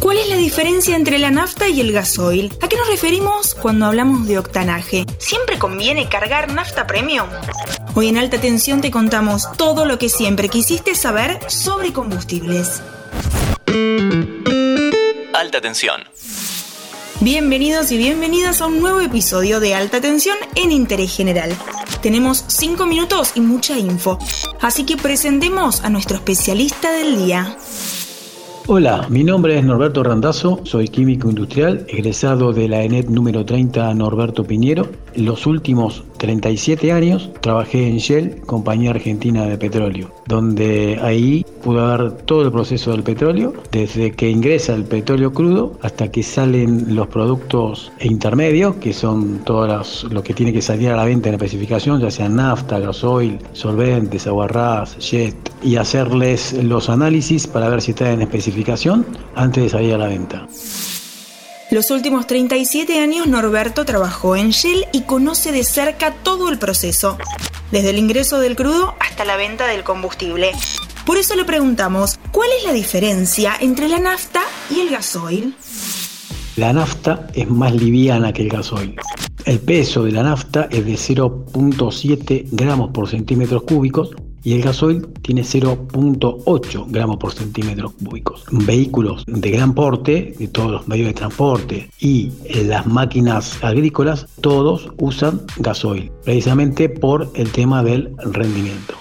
¿Cuál es la diferencia entre la nafta y el gasoil? ¿A qué nos referimos cuando hablamos de octanaje? ¿Siempre conviene cargar nafta premium? Hoy en alta tensión te contamos todo lo que siempre quisiste saber sobre combustibles. Alta tensión. Bienvenidos y bienvenidas a un nuevo episodio de Alta Tensión en Interés General. Tenemos 5 minutos y mucha info, así que presentemos a nuestro especialista del día. Hola, mi nombre es Norberto Randazo, soy químico industrial, egresado de la ENET número 30 Norberto Piñero. Los últimos 37 años trabajé en Shell, compañía argentina de petróleo, donde ahí pude ver todo el proceso del petróleo, desde que ingresa el petróleo crudo hasta que salen los productos intermedios, que son todos lo que tiene que salir a la venta en la especificación, ya sea nafta, gasoil, solventes, aguarrás, jet, y hacerles los análisis para ver si está en especificación antes de salir a la venta. Los últimos 37 años Norberto trabajó en Shell y conoce de cerca todo el proceso, desde el ingreso del crudo hasta la venta del combustible. Por eso le preguntamos, ¿cuál es la diferencia entre la nafta y el gasoil? La nafta es más liviana que el gasoil. El peso de la nafta es de 0.7 gramos por centímetros cúbicos y el gasoil tiene 0.8 gramos por centímetros cúbicos. Vehículos de gran porte, de todos los medios de transporte y las máquinas agrícolas, todos usan gasoil, precisamente por el tema del rendimiento.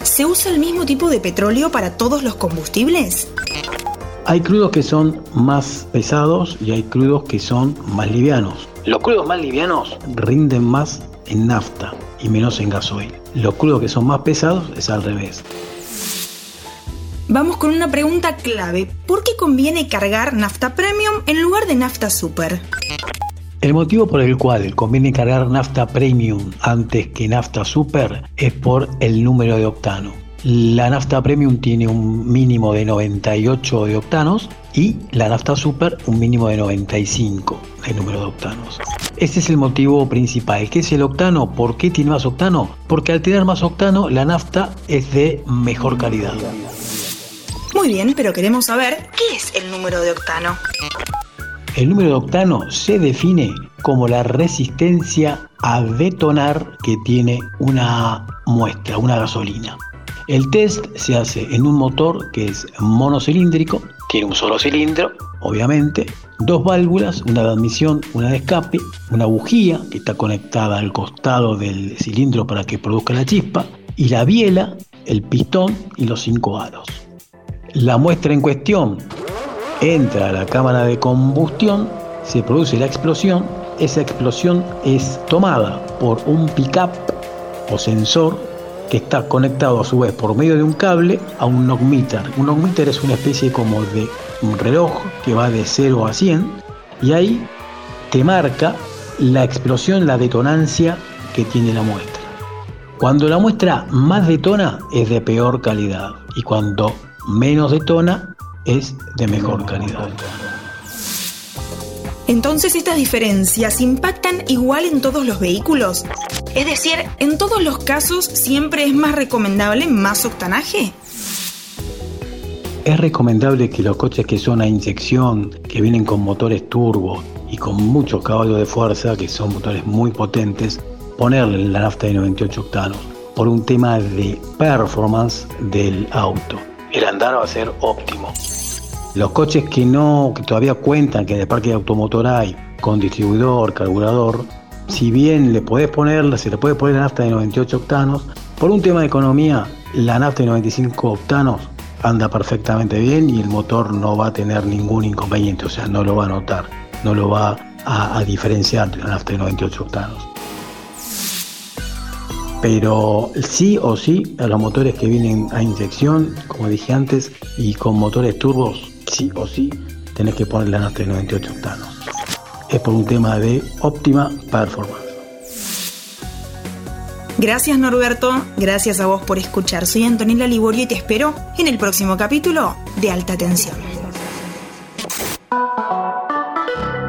¿Se usa el mismo tipo de petróleo para todos los combustibles? Hay crudos que son más pesados y hay crudos que son más livianos. Los crudos más livianos rinden más en nafta y menos en gasoil. Los crudos que son más pesados es al revés. Vamos con una pregunta clave. ¿Por qué conviene cargar nafta premium en lugar de nafta super? El motivo por el cual conviene cargar nafta premium antes que nafta super es por el número de octano. La nafta premium tiene un mínimo de 98 de octanos y la nafta super un mínimo de 95 de número de octanos. Este es el motivo principal. ¿Qué es el octano? ¿Por qué tiene más octano? Porque al tener más octano la nafta es de mejor calidad. Muy bien, pero queremos saber qué es el número de octano. El número de octano se define como la resistencia a detonar que tiene una muestra, una gasolina. El test se hace en un motor que es monocilíndrico, tiene un solo cilindro, obviamente, dos válvulas, una de admisión, una de escape, una bujía que está conectada al costado del cilindro para que produzca la chispa, y la biela, el pistón y los cinco aros. La muestra en cuestión entra a la cámara de combustión, se produce la explosión, esa explosión es tomada por un pickup o sensor que está conectado a su vez por medio de un cable a un knockmeter. Un knockmeter es una especie como de un reloj que va de 0 a 100 y ahí te marca la explosión, la detonancia que tiene la muestra. Cuando la muestra más detona es de peor calidad y cuando menos detona es de mejor calidad. Entonces estas diferencias impactan igual en todos los vehículos. Es decir, en todos los casos siempre es más recomendable más octanaje. Es recomendable que los coches que son a inyección, que vienen con motores turbo y con muchos caballos de fuerza, que son motores muy potentes, ponerle la nafta de 98 octanos por un tema de performance del auto. El andar va a ser óptimo. Los coches que no, que todavía cuentan que en el parque de automotor hay con distribuidor, carburador, si bien le podés poner, se le puede poner la nafta de 98 octanos, por un tema de economía, la nafta de 95 octanos anda perfectamente bien y el motor no va a tener ningún inconveniente, o sea, no lo va a notar, no lo va a, a diferenciar de la nafta de 98 octanos. Pero sí o sí, a los motores que vienen a inyección, como dije antes, y con motores turbos, sí o sí tenés que poner la nafta de 98 octanos. Es por un tema de óptima performance. Gracias Norberto, gracias a vos por escuchar. Soy Antonella Liborio y te espero en el próximo capítulo de Alta Tensión.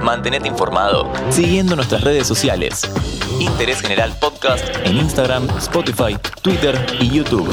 Mantenete informado siguiendo nuestras redes sociales. Interés General Podcast en Instagram, Spotify, Twitter y YouTube.